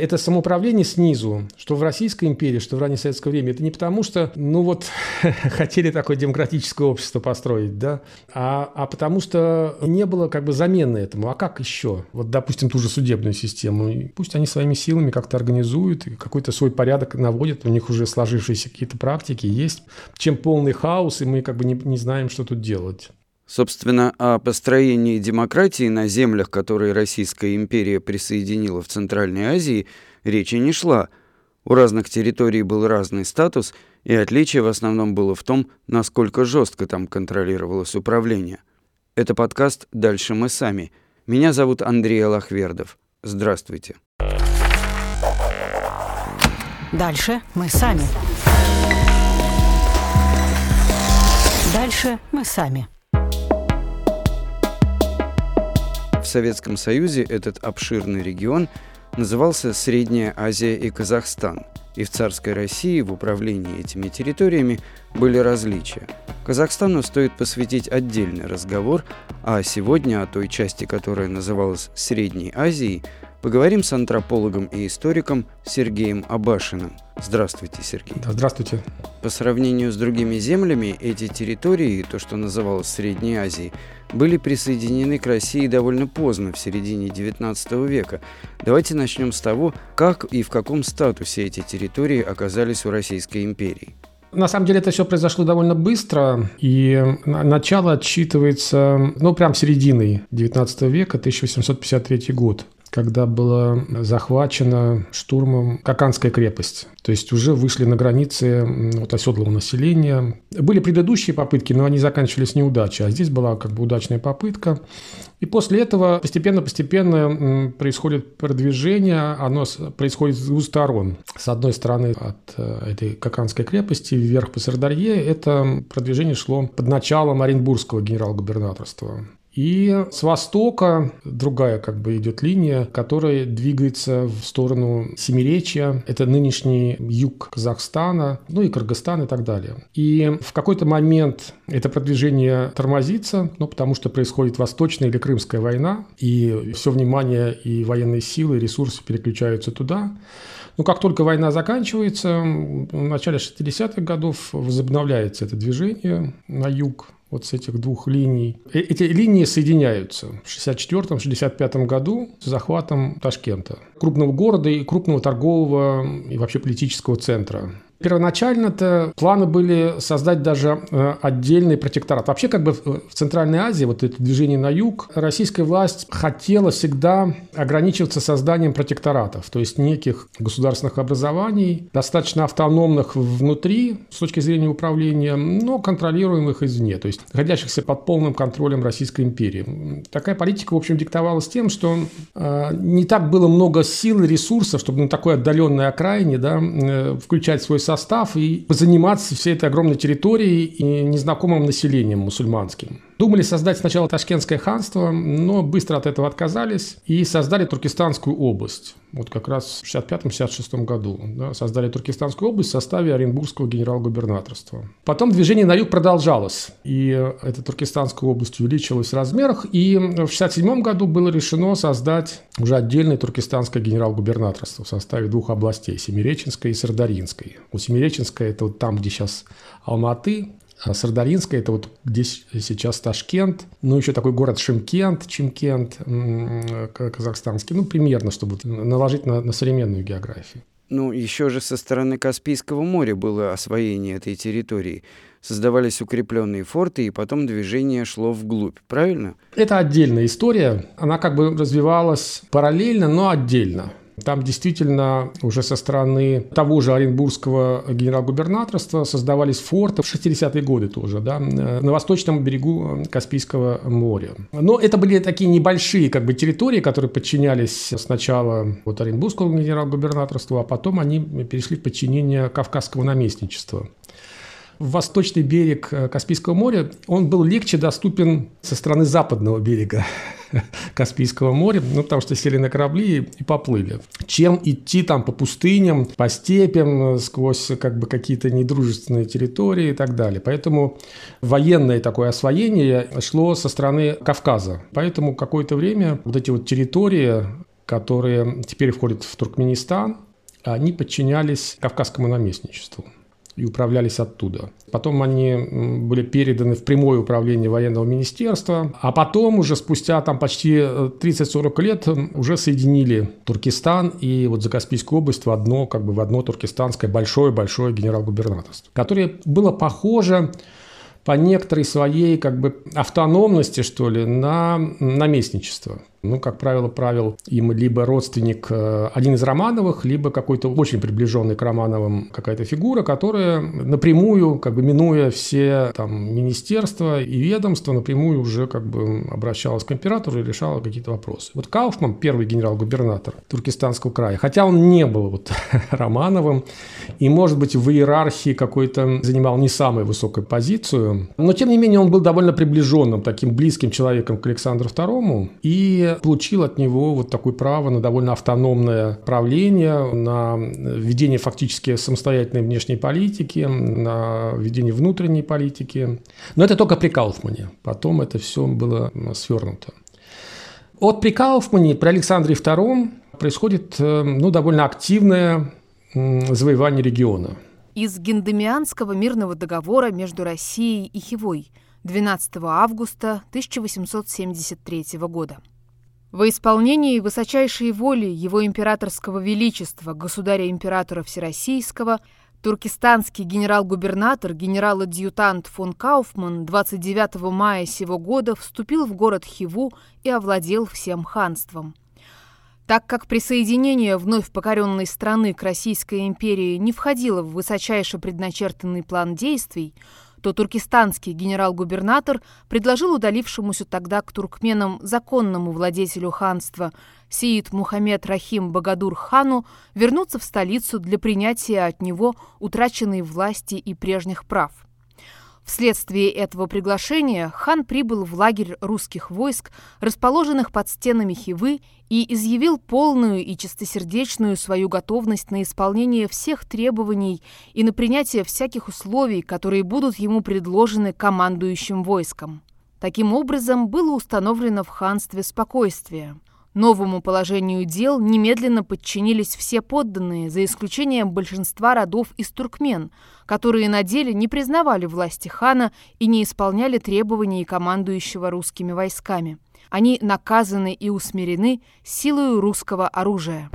Это самоуправление снизу, что в Российской империи, что в раннее советское время. Это не потому, что, ну вот, хотели такое демократическое общество построить, да, а, а потому что не было как бы замены этому. А как еще? Вот, допустим, ту же судебную систему. И пусть они своими силами как-то организуют, какой-то свой порядок наводят, у них уже сложившиеся какие-то практики есть. Чем полный хаос, и мы как бы не, не знаем, что тут делать. Собственно, о построении демократии на землях, которые Российская империя присоединила в Центральной Азии, речи не шла. У разных территорий был разный статус, и отличие в основном было в том, насколько жестко там контролировалось управление. Это подкаст «Дальше мы сами». Меня зовут Андрей Алахвердов. Здравствуйте. Дальше мы сами. Дальше мы сами. Советском Союзе этот обширный регион назывался Средняя Азия и Казахстан, и в царской России в управлении этими территориями были различия. Казахстану стоит посвятить отдельный разговор, а сегодня о той части, которая называлась Средней Азией, поговорим с антропологом и историком Сергеем Абашиным. Здравствуйте, Сергей. Да, здравствуйте. По сравнению с другими землями, эти территории, то, что называлось Средней Азией, были присоединены к России довольно поздно, в середине XIX века. Давайте начнем с того, как и в каком статусе эти территории оказались у Российской империи. На самом деле это все произошло довольно быстро, и начало отсчитывается, ну, прям серединой XIX века, 1853 год когда была захвачена штурмом Каканская крепость. То есть уже вышли на границы вот, оседлого населения. Были предыдущие попытки, но они заканчивались неудачей. А здесь была как бы удачная попытка. И после этого постепенно-постепенно происходит продвижение. Оно происходит с двух сторон. С одной стороны, от э, этой Каканской крепости вверх по Сардарье, это продвижение шло под началом Оренбургского генерал-губернаторства. И с востока другая как бы идет линия, которая двигается в сторону Семиречья. Это нынешний юг Казахстана, ну и Кыргызстан и так далее. И в какой-то момент это продвижение тормозится, ну, потому что происходит Восточная или Крымская война, и все внимание и военные силы, и ресурсы переключаются туда. Но как только война заканчивается, в начале 60-х годов возобновляется это движение на юг вот с этих двух линий. Э, эти линии соединяются в 1964-1965 году с захватом Ташкента, крупного города и крупного торгового и вообще политического центра. Первоначально-то планы были создать даже э, отдельный протекторат. Вообще, как бы в Центральной Азии, вот это движение на юг, российская власть хотела всегда ограничиваться созданием протекторатов, то есть неких государственных образований, достаточно автономных внутри с точки зрения управления, но контролируемых извне, то есть находящихся под полным контролем Российской империи. Такая политика, в общем, диктовалась тем, что э, не так было много сил и ресурсов, чтобы на такой отдаленной окраине да, э, включать свой состав и заниматься всей этой огромной территорией и незнакомым населением мусульманским. Думали создать сначала Ташкентское ханство, но быстро от этого отказались и создали Туркестанскую область. Вот как раз в 65-66 году да, создали Туркестанскую область в составе Оренбургского генерал-губернаторства. Потом движение на юг продолжалось, и эта Туркестанская область увеличилась в размерах, и в 67 году было решено создать уже отдельное Туркестанское генерал-губернаторство в составе двух областей – Семиреченской и Сардаринской. У Семиреченской – это вот там, где сейчас Алматы, а Сардаринская – это вот где сейчас Ташкент, ну, еще такой город Шимкент, Чимкент казахстанский, ну, примерно, чтобы наложить на, на современную географию. Ну, еще же со стороны Каспийского моря было освоение этой территории. Создавались укрепленные форты, и потом движение шло вглубь, правильно? Это отдельная история. Она как бы развивалась параллельно, но отдельно. Там действительно уже со стороны того же Оренбургского генерал-губернаторства создавались форты в 60-е годы тоже, да, на восточном берегу Каспийского моря. Но это были такие небольшие как бы территории, которые подчинялись сначала вот Оренбургскому генерал-губернаторству, а потом они перешли в подчинение Кавказского наместничества восточный берег э, Каспийского моря, он был легче доступен со стороны западного берега Каспийского моря, ну, потому что сели на корабли и поплыли. Чем идти там по пустыням, по степям, сквозь как бы какие-то недружественные территории и так далее. Поэтому военное такое освоение шло со стороны Кавказа. Поэтому какое-то время вот эти вот территории которые теперь входят в Туркменистан, они подчинялись Кавказскому наместничеству и управлялись оттуда. Потом они были переданы в прямое управление военного министерства, а потом уже спустя там почти 30-40 э, лет уже соединили Туркестан и вот Закаспийскую область в одно, как бы в одно туркестанское большое-большое генерал-губернаторство, которое было похоже по некоторой своей как бы автономности, что ли, на наместничество. Ну, как правило, правил им либо родственник, э, один из Романовых, либо какой-то очень приближенный к Романовым какая-то фигура, которая напрямую, как бы минуя все там министерства и ведомства, напрямую уже как бы обращалась к императору и решала какие-то вопросы. Вот Кауфман, первый генерал-губернатор Туркестанского края, хотя он не был вот Романовым и, может быть, в иерархии какой-то занимал не самую высокую позицию, но, тем не менее, он был довольно приближенным, таким близким человеком к Александру II, и получил от него вот такое право на довольно автономное правление, на ведение фактически самостоятельной внешней политики, на ведение внутренней политики. Но это только при Кауфмане. Потом это все было свернуто. От при Кауфмане, при Александре II происходит э, ну, довольно активное завоевание региона. Из Гендемианского мирного договора между Россией и Хивой 12 августа 1873 года. Во исполнении высочайшей воли его императорского величества, государя-императора Всероссийского, туркестанский генерал-губернатор, генерал-адъютант фон Кауфман 29 мая сего года вступил в город Хиву и овладел всем ханством. Так как присоединение вновь покоренной страны к Российской империи не входило в высочайше предначертанный план действий, то туркестанский генерал-губернатор предложил удалившемуся тогда к туркменам законному владетелю ханства Сиид Мухаммед Рахим Багадур хану вернуться в столицу для принятия от него утраченной власти и прежних прав. Вследствие этого приглашения хан прибыл в лагерь русских войск, расположенных под стенами Хивы, и изъявил полную и чистосердечную свою готовность на исполнение всех требований и на принятие всяких условий, которые будут ему предложены командующим войском. Таким образом, было установлено в ханстве спокойствие – Новому положению дел немедленно подчинились все подданные, за исключением большинства родов из туркмен, которые на деле не признавали власти хана и не исполняли требований командующего русскими войсками. Они наказаны и усмирены силой русского оружия.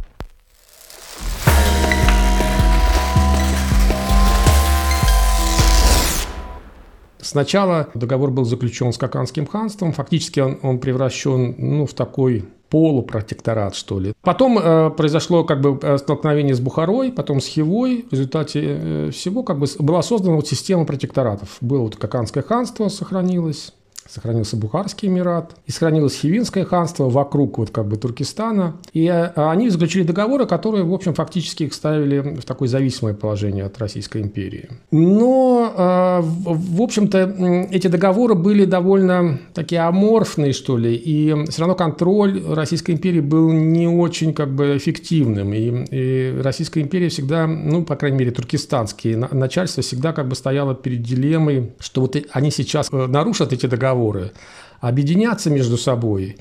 Сначала договор был заключен с Каканским ханством, фактически он, он превращен ну, в такой полупротекторат, что ли. Потом э, произошло как бы э, столкновение с Бухарой, потом с Хивой. В результате э, всего как бы была создана вот система протекторатов. Было вот Каканское ханство сохранилось, сохранился Бухарский Эмират, и сохранилось Хивинское ханство вокруг вот как бы Туркестана. И а, они заключили договоры, которые, в общем, фактически их ставили в такое зависимое положение от Российской империи. Но, а, в общем-то, эти договоры были довольно такие аморфные, что ли, и все равно контроль Российской империи был не очень как бы эффективным. И, и Российская империя всегда, ну, по крайней мере, туркестанские начальство всегда как бы стояло перед дилеммой, что вот они сейчас э, нарушат эти договоры, договоры, объединяться между собой.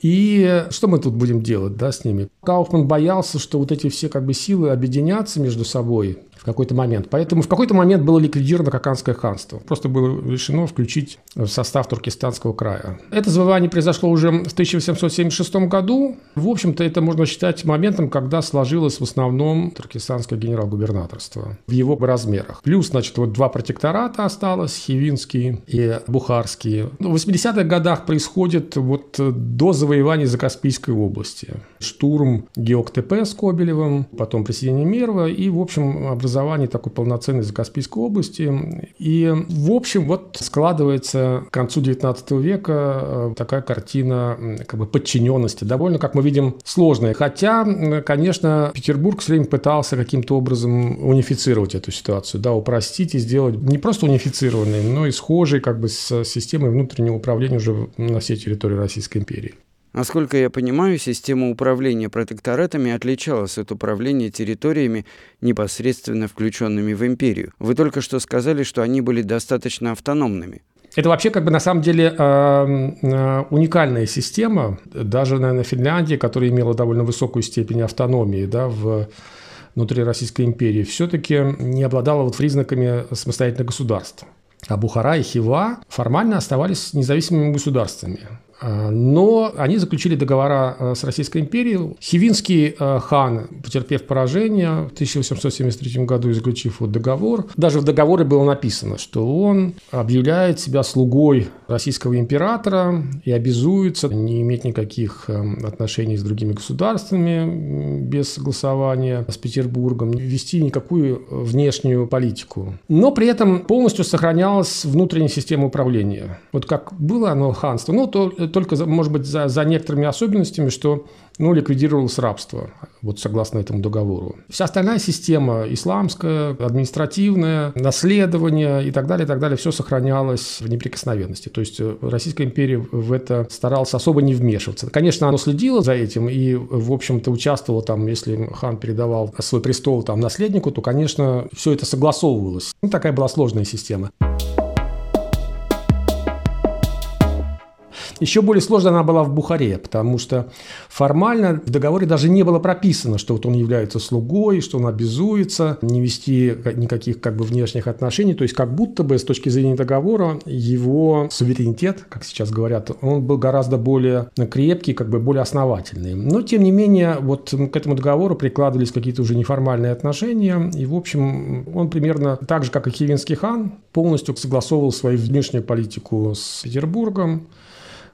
И что мы тут будем делать да, с ними? Кауфман боялся, что вот эти все как бы силы объединятся между собой, какой-то момент. Поэтому в какой-то момент было ликвидировано Каканское ханство. Просто было решено включить в состав Туркестанского края. Это завоевание произошло уже в 1876 году. В общем-то, это можно считать моментом, когда сложилось в основном Туркестанское генерал-губернаторство в его размерах. Плюс, значит, вот два протектората осталось, Хивинский и Бухарский. В 80-х годах происходит вот до завоевания Закаспийской области. Штурм Геоктепе с Кобелевым, потом присоединение Мерва и, в общем, образование образовании такой полноценной Закаспийской области. И, в общем, вот складывается к концу XIX века э, такая картина как бы подчиненности, довольно, как мы видим, сложная. Хотя, конечно, Петербург все время пытался каким-то образом унифицировать эту ситуацию, да, упростить и сделать не просто унифицированной, но и схожей как бы с системой внутреннего управления уже на всей территории Российской империи. Насколько я понимаю, система управления протекторатами отличалась от управления территориями, непосредственно включенными в империю. Вы только что сказали, что они были достаточно автономными. Это вообще как бы на самом деле э, э, уникальная система. Даже, наверное, Финляндия, которая имела довольно высокую степень автономии да, в внутри Российской империи, все-таки не обладала вот признаками самостоятельных государств. А Бухара и Хива формально оставались независимыми государствами. А, но они заключили договора а, с Российской империей. Хивинский а, хан, потерпев поражение в 1873 году, заключив вот договор, даже в договоре было написано, что он объявляет себя слугой российского императора и обязуется не иметь никаких отношений с другими государствами без согласования с Петербургом, вести никакую внешнюю политику. Но при этом полностью сохранялась внутренняя система управления. Вот как было оно ханство, ну, то только, может быть, за, за некоторыми особенностями, что ну, ликвидировалось рабство, вот согласно этому договору. Вся остальная система, исламская, административная, наследование и так далее, и так далее, все сохранялось в неприкосновенности. То есть э, Российская империя в это старалась особо не вмешиваться. Конечно, оно следило за этим и, в общем-то, участвовало там, если хан передавал свой престол там наследнику, то, конечно, все это согласовывалось. Ну, такая была сложная система. Еще более сложная она была в Бухаре, потому что формально в договоре даже не было прописано, что вот он является слугой, что он обязуется не вести никаких как бы внешних отношений. То есть как будто бы с точки зрения договора его суверенитет, как сейчас говорят, он был гораздо более крепкий, как бы более основательный. Но тем не менее вот к этому договору прикладывались какие-то уже неформальные отношения. И в общем он примерно так же, как и Хивинский хан, полностью согласовывал свою внешнюю политику с Петербургом.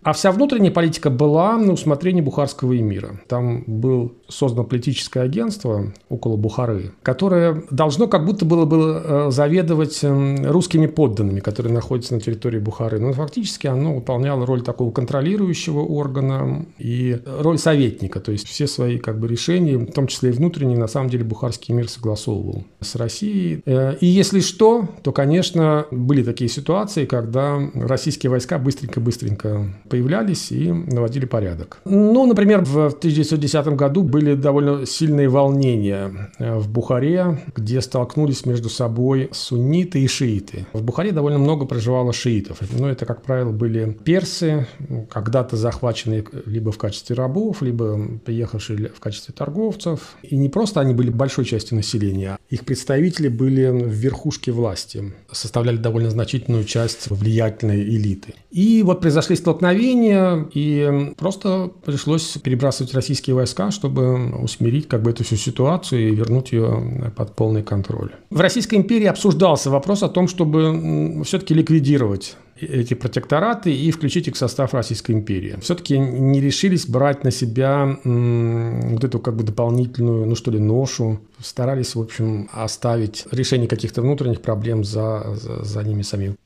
А вся внутренняя политика была на усмотрение Бухарского эмира. Там был создано политическое агентство около Бухары, которое должно как будто было, было э, заведовать эм, русскими подданными, которые находятся на территории Бухары. Но фактически оно выполняло роль такого контролирующего органа и роль советника. То есть все свои как бы, решения, в том числе и внутренние, на самом деле Бухарский эмир согласовывал с Россией. Э, и если что, то, конечно, были такие ситуации, когда российские войска быстренько-быстренько появлялись и наводили порядок. Ну, например, в 1910 году были довольно сильные волнения э, в Бухаре, где столкнулись между собой сунниты и шииты. В Бухаре довольно много проживало шиитов. Но это, как правило, были персы, когда-то захваченные либо в качестве рабов, либо приехавшие в качестве торговцев. И не просто они были большой частью населения, их представители были в верхушке власти, составляли довольно значительную часть влиятельной элиты. И вот произошли столкновения столкновения, и просто пришлось перебрасывать российские войска, чтобы усмирить как бы эту всю ситуацию и вернуть ее под полный контроль. В Российской империи обсуждался вопрос о том, чтобы все-таки ликвидировать эти протектораты и включить их в состав Российской империи. Все-таки не решились брать на себя вот эту как бы дополнительную, ну что ли, ношу. Старались, в общем, оставить решение каких-то внутренних проблем за, за, за ними самими.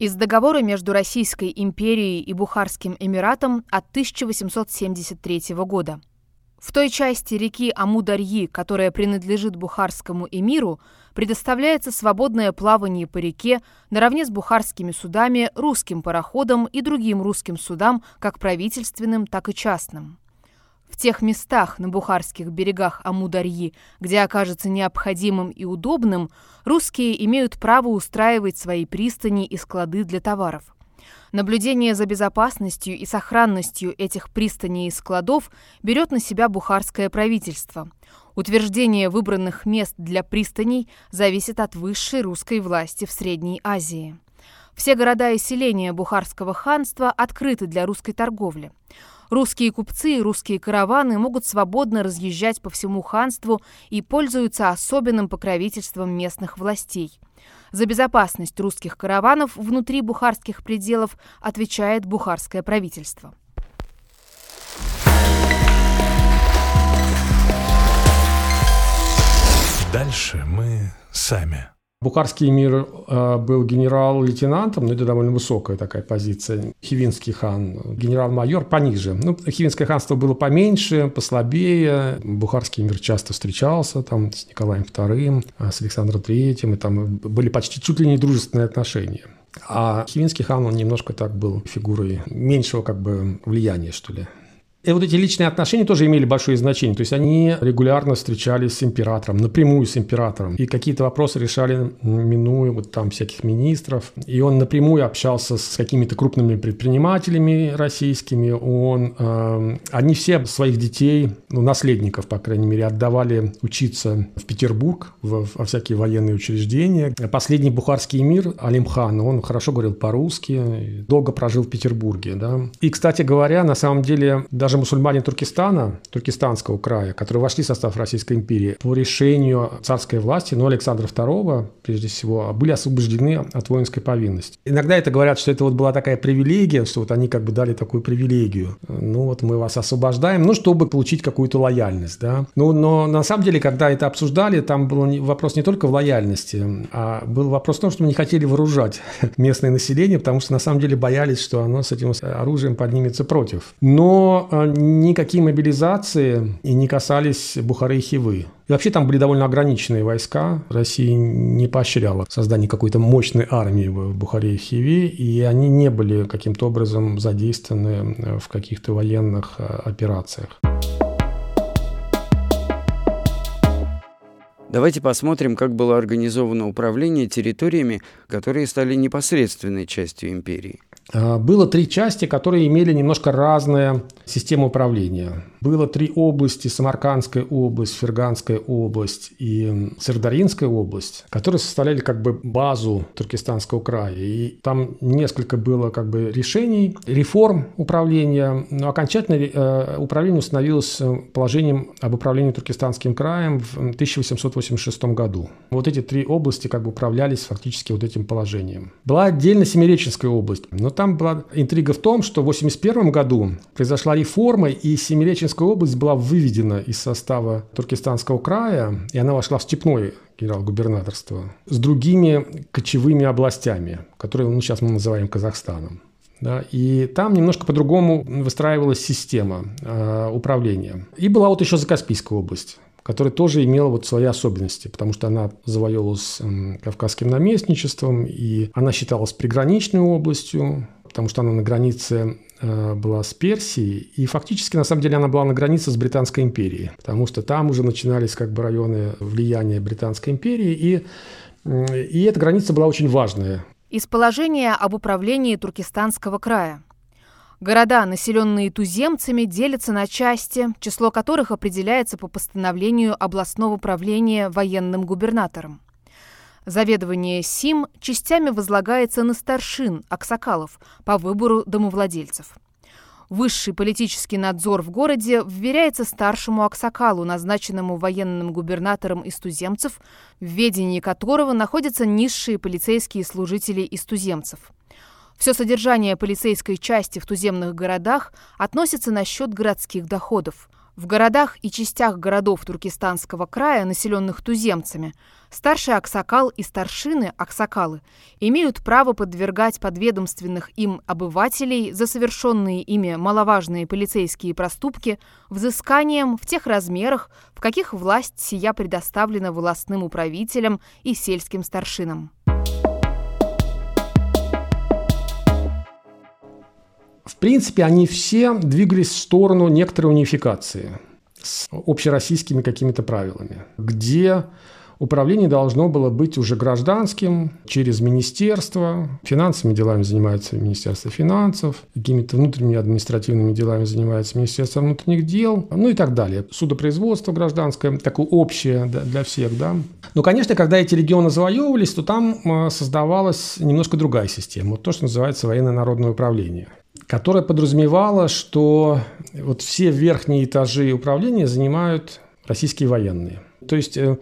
Из договора между Российской империей и Бухарским Эмиратом от 1873 года. В той части реки Амударьи, которая принадлежит Бухарскому эмиру, предоставляется свободное плавание по реке наравне с бухарскими судами, русским пароходам и другим русским судам, как правительственным, так и частным. В тех местах на бухарских берегах Амударьи, где окажется необходимым и удобным, русские имеют право устраивать свои пристани и склады для товаров. Наблюдение за безопасностью и сохранностью этих пристаней и складов берет на себя бухарское правительство. Утверждение выбранных мест для пристаней зависит от высшей русской власти в Средней Азии. Все города и селения Бухарского ханства открыты для русской торговли. Русские купцы и русские караваны могут свободно разъезжать по всему ханству и пользуются особенным покровительством местных властей. За безопасность русских караванов внутри бухарских пределов отвечает бухарское правительство. Дальше мы сами. Бухарский мир э, был генерал-лейтенантом, но это довольно высокая такая позиция. Хивинский хан – генерал-майор пониже. Ну, Хивинское ханство было поменьше, послабее. Бухарский мир часто встречался там с Николаем II, э, с Александром III, и там были почти чуть ли не дружественные отношения. А Хивинский хан, он немножко так был фигурой меньшего как бы влияния, что ли. И вот эти личные отношения тоже имели большое значение. То есть они регулярно встречались с императором, напрямую с императором. И какие-то вопросы решали, минуя вот там всяких министров. И он напрямую общался с какими-то крупными предпринимателями российскими. Он, э, они все своих детей, ну, наследников, по крайней мере, отдавали учиться в Петербург, в, во всякие военные учреждения. Последний бухарский эмир Алимхан, он хорошо говорил по-русски, долго прожил в Петербурге. Да? И, кстати говоря, на самом деле, даже даже мусульмане Туркестана, Туркестанского края, которые вошли в состав Российской империи, по решению царской власти, ну, Александра II, прежде всего, были освобождены от воинской повинности. Иногда это говорят, что это вот была такая привилегия, что вот они как бы дали такую привилегию. Ну, вот мы вас освобождаем, ну, чтобы получить какую-то лояльность, да. Ну, но на самом деле, когда это обсуждали, там был вопрос не только в лояльности, а был вопрос в том, что мы не хотели вооружать местное население, потому что на самом деле боялись, что оно с этим оружием поднимется против. Но а, никакие мобилизации и не касались Бухары и Хивы. И вообще там были довольно ограниченные войска. Россия не поощряла создание какой-то мощной армии в Бухаре и Хиве, и они не были каким-то образом задействованы в каких-то военных а, операциях. Давайте посмотрим, как было организовано управление территориями, которые стали непосредственной частью империи. А, было три части, которые имели немножко разные системы управления. Было три области, Самаркандская область, Ферганская область и Сырдаринская область, которые составляли как бы базу Туркестанского края. И там несколько было как бы решений, реформ управления, но окончательно э, управление установилось э, положением об управлении Туркестанским краем в 1886 году. Вот эти три области как бы управлялись фактически вот этим положением. Была отдельно Семиреченская область, но там была интрига в том, что в 1981 году произошла реформа, и Семиреченская область была выведена из состава Туркестанского края, и она вошла в степное генерал-губернаторство с другими кочевыми областями, которые ну, сейчас мы называем Казахстаном. Да, и там немножко по-другому выстраивалась система э, управления. И была вот еще Закаспийская область которая тоже имела вот свои особенности, потому что она завоевывалась э, кавказским наместничеством, и она считалась приграничной областью, потому что она на границе э, была с Персией, и фактически, на самом деле, она была на границе с Британской империей, потому что там уже начинались как бы районы влияния Британской империи, и, и эта граница была очень важная. Из положения об управлении Туркестанского края. Города, населенные туземцами, делятся на части, число которых определяется по постановлению областного правления военным губернатором. Заведование СИМ частями возлагается на старшин, аксакалов, по выбору домовладельцев. Высший политический надзор в городе вверяется старшему аксакалу, назначенному военным губернатором из туземцев, в ведении которого находятся низшие полицейские служители из туземцев – все содержание полицейской части в туземных городах относится на счет городских доходов. В городах и частях городов Туркестанского края, населенных туземцами, старший аксакал и старшины аксакалы имеют право подвергать подведомственных им обывателей за совершенные ими маловажные полицейские проступки взысканием в тех размерах, в каких власть сия предоставлена властным управителям и сельским старшинам. В принципе, они все двигались в сторону некоторой унификации с общероссийскими какими-то правилами, где управление должно было быть уже гражданским, через министерство. Финансовыми делами занимается Министерство финансов, какими-то внутренними административными делами занимается Министерство внутренних дел, ну и так далее. Судопроизводство гражданское, такое общее для всех, да. Но, конечно, когда эти регионы завоевывались, то там э, создавалась немножко другая система, вот то, что называется военно-народное управление которая подразумевала, что вот все верхние этажи управления занимают российские военные. То есть э,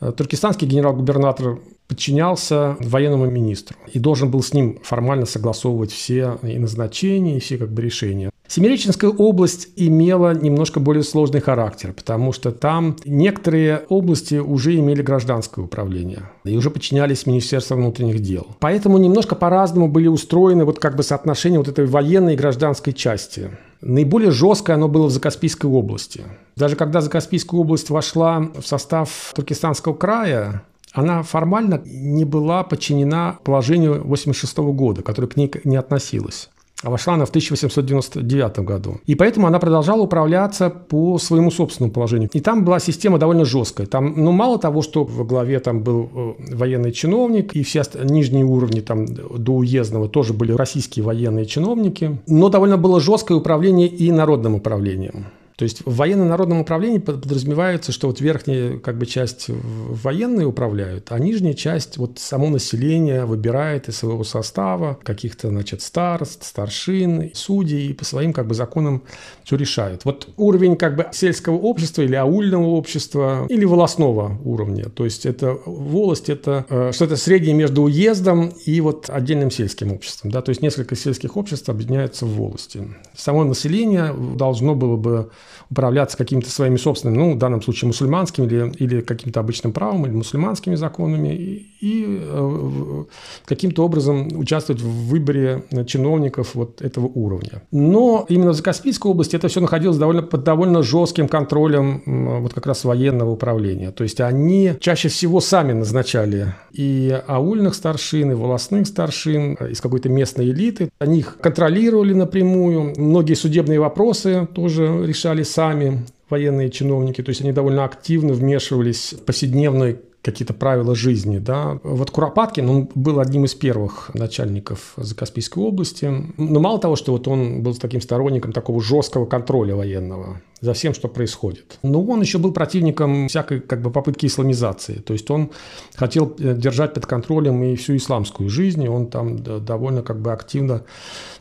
туркестанский генерал-губернатор подчинялся военному министру и должен был с ним формально согласовывать все и назначения, и все как бы решения. Семиреченская область имела немножко более сложный характер, потому что там некоторые области уже имели гражданское управление и уже подчинялись Министерству внутренних дел. Поэтому немножко по-разному были устроены вот как бы соотношения вот этой военной и гражданской части. Наиболее жесткое оно было в Закаспийской области. Даже когда Закаспийская область вошла в состав Туркестанского края, она формально не была подчинена положению 1986 года, которое к ней не относилось. а вошла она в 1899 году. И поэтому она продолжала управляться по своему собственному положению. И там была система довольно жесткая. Там, ну, мало того, что во главе там был э, военный чиновник, и все нижние уровни там до уездного тоже были российские военные чиновники, но довольно было жесткое управление и народным управлением. То есть в военно-народном управлении подразумевается, что вот верхняя как бы, часть военные управляют, а нижняя часть вот само население выбирает из своего состава каких-то значит, старост, старшин, судей и по своим как бы, законам все решают. Вот уровень как бы сельского общества или аульного общества или волосного уровня. То есть это волость, это э, что-то среднее между уездом и вот отдельным сельским обществом. Да? То есть несколько сельских обществ объединяются в волости. Само население должно было бы управляться какими-то своими собственными, ну, в данном случае мусульманскими или, или каким-то обычным правом, или мусульманскими законами, и, и э, каким-то образом участвовать в выборе чиновников вот этого уровня. Но именно в Закаспийской области это все находилось довольно, под довольно жестким контролем вот как раз военного управления. То есть они чаще всего сами назначали и аульных старшин, и волосных старшин из какой-то местной элиты. Они их контролировали напрямую. Многие судебные вопросы тоже решали сами военные чиновники, то есть они довольно активно вмешивались в повседневный какие-то правила жизни. Да. Вот Куропаткин, он был одним из первых начальников Закаспийской области. Но мало того, что вот он был таким сторонником такого жесткого контроля военного за всем, что происходит. Но он еще был противником всякой как бы, попытки исламизации. То есть он хотел э, держать под контролем и всю исламскую жизнь, и он там довольно как бы активно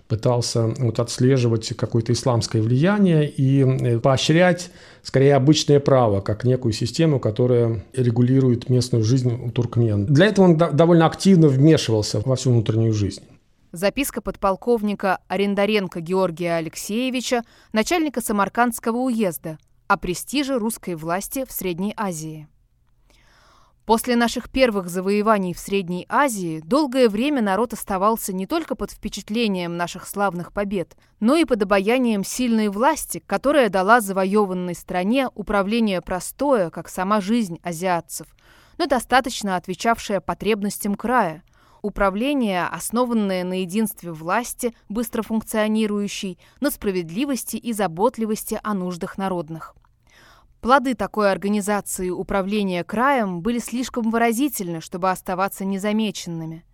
пытался вот, отслеживать какое-то исламское влияние и э, поощрять скорее обычное право, как некую систему, которая регулирует местную жизнь у туркмен. Для этого он довольно активно вмешивался во всю внутреннюю жизнь. Записка подполковника Арендаренко Георгия Алексеевича, начальника Самаркандского уезда, о престиже русской власти в Средней Азии. После наших первых завоеваний в Средней Азии долгое время народ оставался не только под впечатлением наших славных побед, но и под обаянием сильной власти, которая дала завоеванной стране управление простое, как сама жизнь азиатцев, но достаточно отвечавшее потребностям края, управление, основанное на единстве власти, быстро функционирующей, на справедливости и заботливости о нуждах народных. Плоды такой организации управления краем были слишком выразительны, чтобы оставаться незамеченными.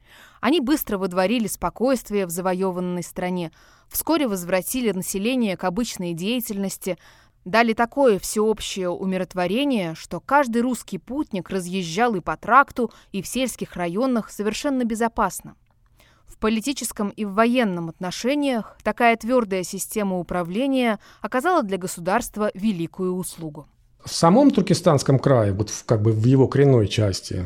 Они быстро водворили спокойствие в завоеванной стране, вскоре возвратили население к обычной деятельности, дали такое всеобщее умиротворение, что каждый русский путник разъезжал и по тракту, и в сельских районах совершенно безопасно. В политическом и в военном отношениях такая твердая система управления оказала для государства великую услугу. В самом Туркестанском крае, вот в, как бы в его коренной части,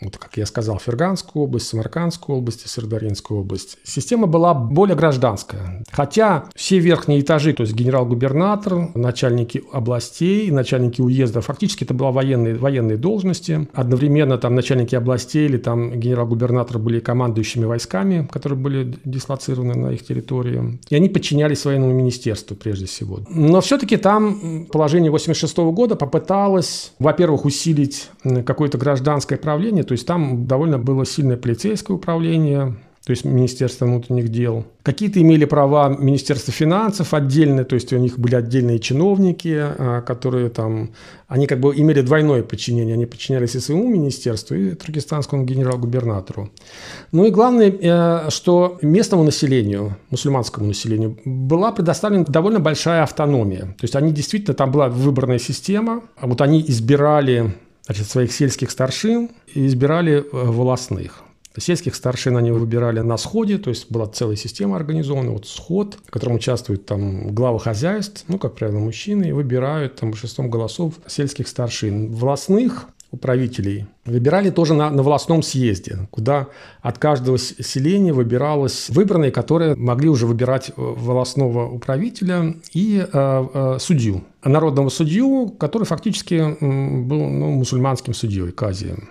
вот, как я сказал, Ферганскую область, Самаркандскую область и Сырдаринскую область. Система была более гражданская. Хотя все верхние этажи, то есть генерал-губернатор, начальники областей, начальники уезда, фактически это были военные, военные должности. Одновременно там начальники областей или там генерал-губернатор были командующими войсками, которые были дислоцированы на их территории. И они подчинялись военному министерству прежде всего. Но все-таки там положение 86 года попыталось, во-первых, усилить какое-то гражданское правление, то есть там довольно было сильное полицейское управление, то есть Министерство внутренних дел. Какие-то имели права Министерство финансов отдельные, то есть у них были отдельные чиновники, а, которые там, они как бы имели двойное подчинение, они подчинялись и своему министерству, и туркестанскому генерал-губернатору. Ну и главное, э, что местному населению, мусульманскому населению, была предоставлена довольно большая автономия. То есть они действительно, там была выборная система, а вот они избирали значит, своих сельских старшин и избирали э, волосных. Сельских старшин они выбирали на сходе, то есть была целая система организована, вот сход, в котором участвуют там главы хозяйств, ну, как правило, мужчины, и выбирают там большинством голосов сельских старшин. Волосных управителей выбирали тоже на, на волосном съезде, куда от каждого селения выбиралось выбранные, которые могли уже выбирать э, волосного управителя и э, э, судью. Народного судью, который фактически был ну, мусульманским судьей, казием.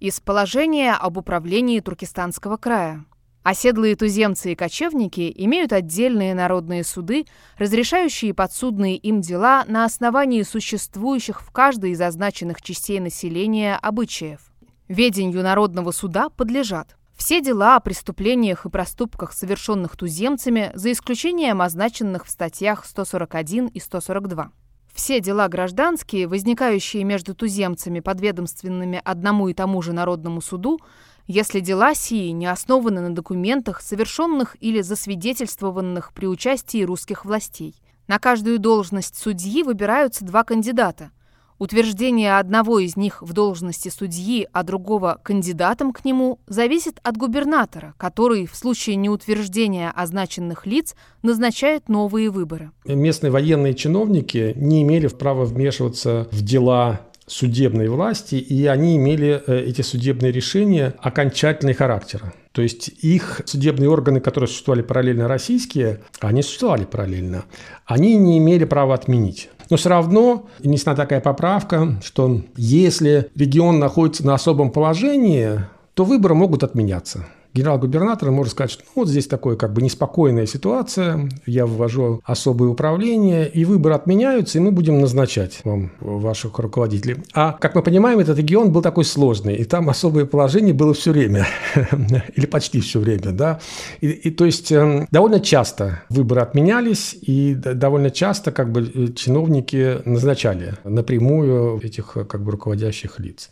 Из положения об управлении Туркестанского края. Оседлые туземцы и кочевники имеют отдельные народные суды, разрешающие подсудные им дела на основании существующих в каждой из означенных частей населения обычаев. Ведению народного суда подлежат Все дела о преступлениях и проступках, совершенных туземцами, за исключением означенных в статьях 141 и 142. Все дела гражданские, возникающие между туземцами, подведомственными одному и тому же народному суду, если дела сии не основаны на документах, совершенных или засвидетельствованных при участии русских властей. На каждую должность судьи выбираются два кандидата – Утверждение одного из них в должности судьи, а другого кандидатом к нему, зависит от губернатора, который в случае неутверждения означенных лиц назначает новые выборы. Местные военные чиновники не имели права вмешиваться в дела судебной власти, и они имели э, эти судебные решения окончательный характер. То есть их судебные органы, которые существовали параллельно российские, они существовали параллельно, они не имели права отменить. Но все равно внесена такая поправка, что если регион находится на особом положении, то выборы могут отменяться генерал-губернатор может сказать, что ну, вот здесь такое как бы неспокойная ситуация, я ввожу особое управление, и выборы отменяются, и мы будем назначать вам ваших руководителей. А, как мы понимаем, этот регион был такой сложный, и там особое положение было все время, или почти все время, да. И, и то есть эм, довольно часто выборы отменялись, и довольно часто как бы э, чиновники назначали напрямую этих как бы руководящих лиц.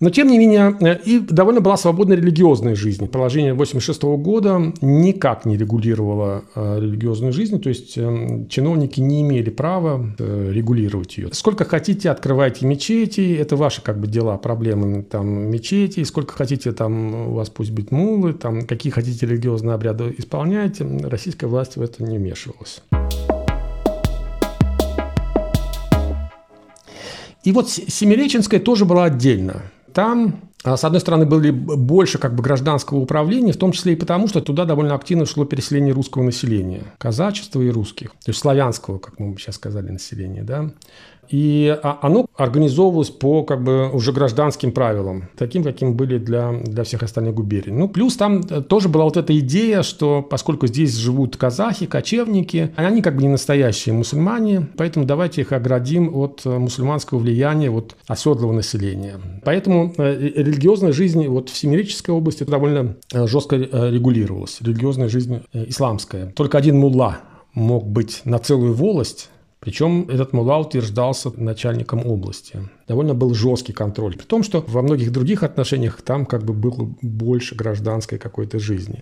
Но тем не менее, э, и довольно была свободная религиозная жизнь. Положение положение 1986 года никак не регулировало э, религиозную жизнь, то есть э, чиновники не имели права э, регулировать ее. Сколько хотите, открывайте мечети, это ваши как бы дела, проблемы там мечети, сколько хотите, там у вас пусть быть мулы, там какие хотите религиозные обряды исполняйте, российская власть в это не вмешивалась. И вот Семиреченская тоже была отдельно. Там с одной стороны, были больше как бы гражданского управления, в том числе и потому, что туда довольно активно шло переселение русского населения, казачества и русских, то есть славянского, как мы сейчас сказали, населения, да. И а, оно организовывалось по как бы уже гражданским правилам, таким, каким были для, для всех остальных губерний. Ну, плюс там э, тоже была вот эта идея, что поскольку здесь живут казахи, кочевники, они как бы не настоящие мусульмане, поэтому давайте их оградим от э, мусульманского влияния вот оседлого населения. Поэтому э, религиозная жизнь вот в Семиреческой области довольно жестко регулировалась, религиозная жизнь исламская. Только один мулла мог быть на целую волость причем этот мула утверждался начальником области. Довольно был жесткий контроль. При том, что во многих других отношениях там как бы было больше гражданской какой-то жизни.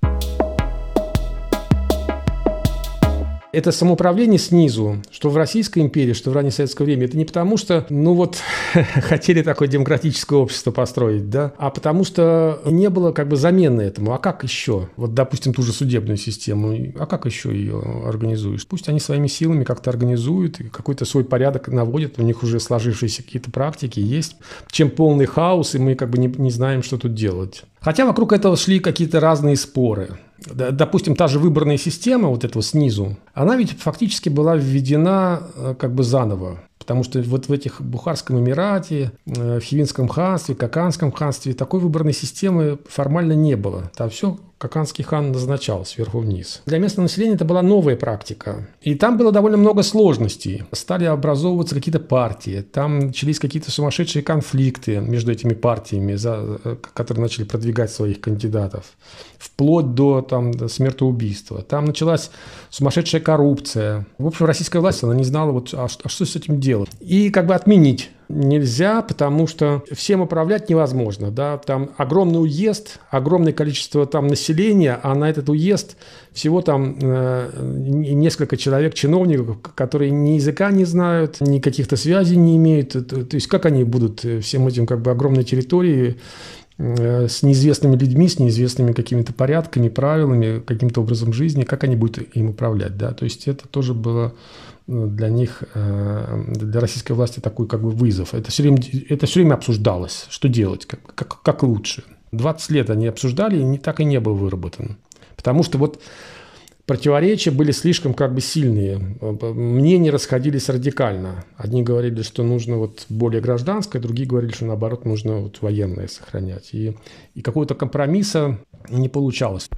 Это самоуправление снизу, что в Российской империи, что в раннее советское время, это не потому, что, ну вот, хотели такое демократическое общество построить, да, а потому что не было как бы замены этому. А как еще? Вот, допустим, ту же судебную систему, а как еще ее организуешь? Пусть они своими силами как-то организуют, какой-то свой порядок наводят, у них уже сложившиеся какие-то практики есть, чем полный хаос, и мы как бы не, не знаем, что тут делать. Хотя вокруг этого шли какие-то разные споры. Допустим, та же выборная система вот этого снизу, она ведь фактически была введена э, как бы заново. Потому что вот в этих Бухарском Эмирате, э, в Хивинском ханстве, Каканском ханстве такой выборной системы формально не было. Там все Каканский хан назначал сверху вниз. Для местного населения это была новая практика. И там было довольно много сложностей. Стали образовываться какие-то партии. Там начались какие-то сумасшедшие конфликты между этими партиями, за, э, которые начали продвигать своих кандидатов. Вплоть до, там, до смертоубийства. Там началась сумасшедшая коррупция. В общем, российская власть, она не знала, вот, а, а что с этим делать. И как бы отменить нельзя, потому что всем управлять невозможно. Да? Там огромный уезд, огромное количество там населения, а на этот уезд всего там э, несколько человек, чиновников, которые ни языка не знают, ни каких-то связей не имеют. То, то есть как они будут всем этим как бы огромной территории э, с неизвестными людьми, с неизвестными какими-то порядками, правилами, каким-то образом жизни, как они будут им управлять, да, то есть это тоже было для них, э, для российской власти такой как бы вызов. Это все время, это все время обсуждалось, что делать, как, как, как лучше. 20 лет они обсуждали, и не, так и не был выработан. Потому что вот противоречия были слишком как бы сильные. Мнения расходились радикально. Одни говорили, что нужно вот более гражданское, другие говорили, что наоборот нужно вот военное сохранять. И, и какого-то компромисса не получалось.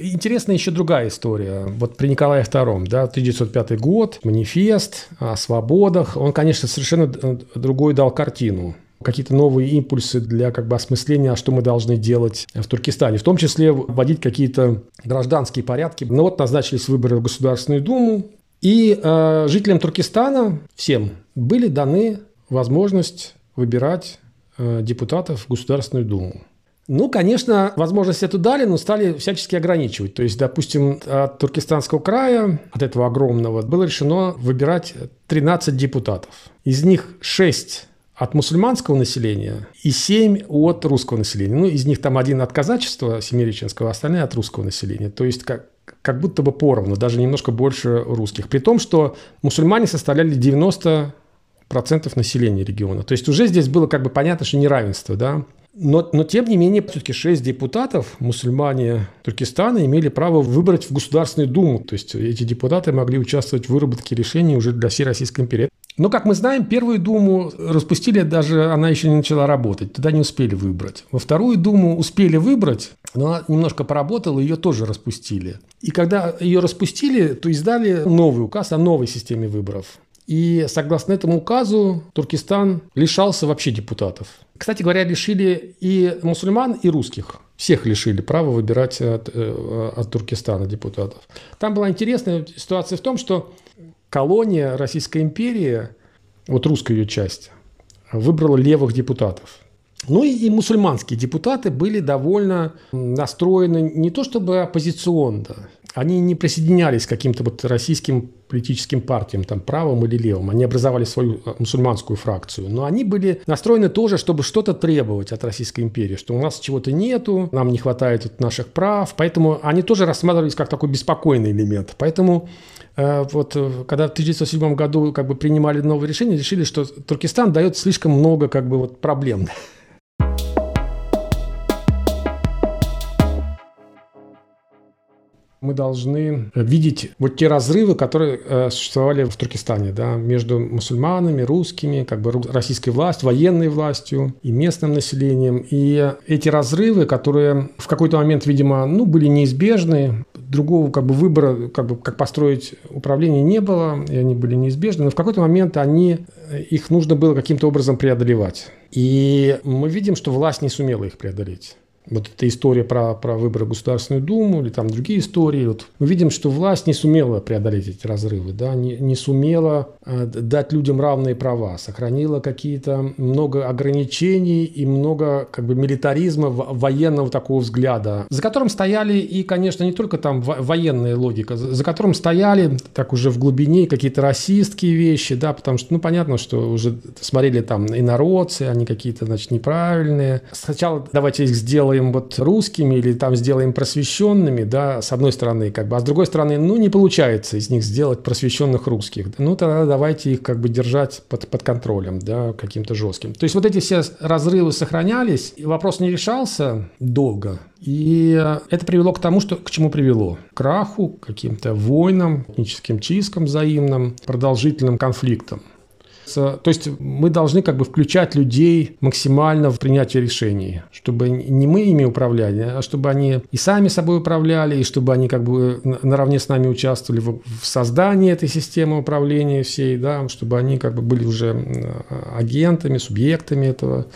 Интересна еще другая история. Вот при Николае II, да, 1905 год, манифест о свободах. Он, конечно, совершенно другой дал картину какие-то новые импульсы для как бы осмысления, что мы должны делать в Туркестане. В том числе вводить какие-то гражданские порядки. Ну вот назначились выборы в Государственную Думу. И э, жителям Туркестана всем были даны возможность выбирать э, депутатов в Государственную Думу. Ну, конечно, возможность эту дали, но стали всячески ограничивать. То есть, допустим, от Туркестанского края, от этого огромного, было решено выбирать 13 депутатов. Из них 6 от мусульманского населения и 7 от русского населения. Ну, из них там один от казачества семиреченского, а остальные от русского населения. То есть, как, как будто бы поровну, даже немножко больше русских. При том, что мусульмане составляли 90 процентов населения региона. То есть уже здесь было как бы понятно, что неравенство, да. Но, но тем не менее, все-таки шесть депутатов, мусульмане Туркестана, имели право выбрать в Государственную Думу. То есть эти депутаты могли участвовать в выработке решений уже для всей Российской империи. Но, как мы знаем, первую Думу распустили, даже она еще не начала работать. Туда не успели выбрать. Во вторую Думу успели выбрать, но она немножко поработала, ее тоже распустили. И когда ее распустили, то издали новый указ о новой системе выборов. И согласно этому указу Туркестан лишался вообще депутатов. Кстати говоря, лишили и мусульман, и русских. Всех лишили права выбирать от, э, от Туркестана депутатов. Там была интересная ситуация в том, что колония Российской империи, вот русская ее часть, выбрала левых депутатов. Ну и, и мусульманские депутаты были довольно настроены не то чтобы оппозиционно, они не присоединялись к каким-то вот российским политическим партиям, там, правым или левым. Они образовали свою э, мусульманскую фракцию. Но они были настроены тоже, чтобы что-то требовать от Российской империи, что у нас чего-то нету, нам не хватает наших прав. Поэтому они тоже рассматривались как такой беспокойный элемент. Поэтому э, вот э, когда в 1907 году как бы принимали новые решения, решили, что Туркестан дает слишком много как бы вот проблем. Мы должны видеть вот те разрывы, которые э, существовали в Туркестане, да, между мусульманами, русскими, как бы российской властью, военной властью и местным населением. И эти разрывы, которые в какой-то момент, видимо, ну, были неизбежны, другого как бы выбора, как бы как построить управление не было, и они были неизбежны, но в какой-то момент они, их нужно было каким-то образом преодолевать. И мы видим, что власть не сумела их преодолеть вот эта история про, про выборы в Государственную Думу или там другие истории, вот мы видим, что власть не сумела преодолеть эти разрывы, да, не, не сумела э, дать людям равные права, сохранила какие-то много ограничений и много как бы милитаризма, военного такого взгляда, за которым стояли и, конечно, не только там военная логика, за которым стояли так уже в глубине какие-то расистские вещи, да, потому что, ну, понятно, что уже смотрели там инородцы, они какие-то, значит, неправильные. Сначала давайте их сделаем сделаем вот русскими или там сделаем просвещенными, да, с одной стороны, как бы, а с другой стороны, ну, не получается из них сделать просвещенных русских. Ну, тогда давайте их как бы держать под, под контролем, да, каким-то жестким. То есть вот эти все разрывы сохранялись, и вопрос не решался долго. И это привело к тому, что к чему привело? К краху, каким-то войнам, этническим чисткам взаимным, продолжительным конфликтам. То есть мы должны как бы включать людей максимально в принятие решений, чтобы не мы ими управляли, а чтобы они и сами собой управляли, и чтобы они как бы наравне с нами участвовали в, создании этой системы управления всей, да, чтобы они как бы были уже агентами, субъектами этого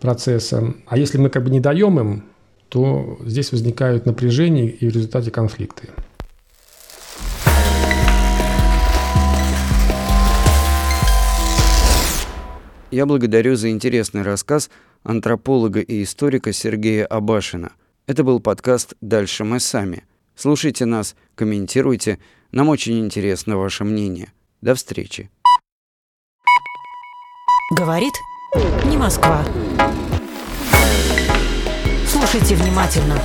процесса. А если мы как бы не даем им, то здесь возникают напряжения и в результате конфликты. Я благодарю за интересный рассказ антрополога и историка Сергея Абашина. Это был подкаст «Дальше мы сами». Слушайте нас, комментируйте. Нам очень интересно ваше мнение. До встречи. Говорит не Москва. Слушайте внимательно.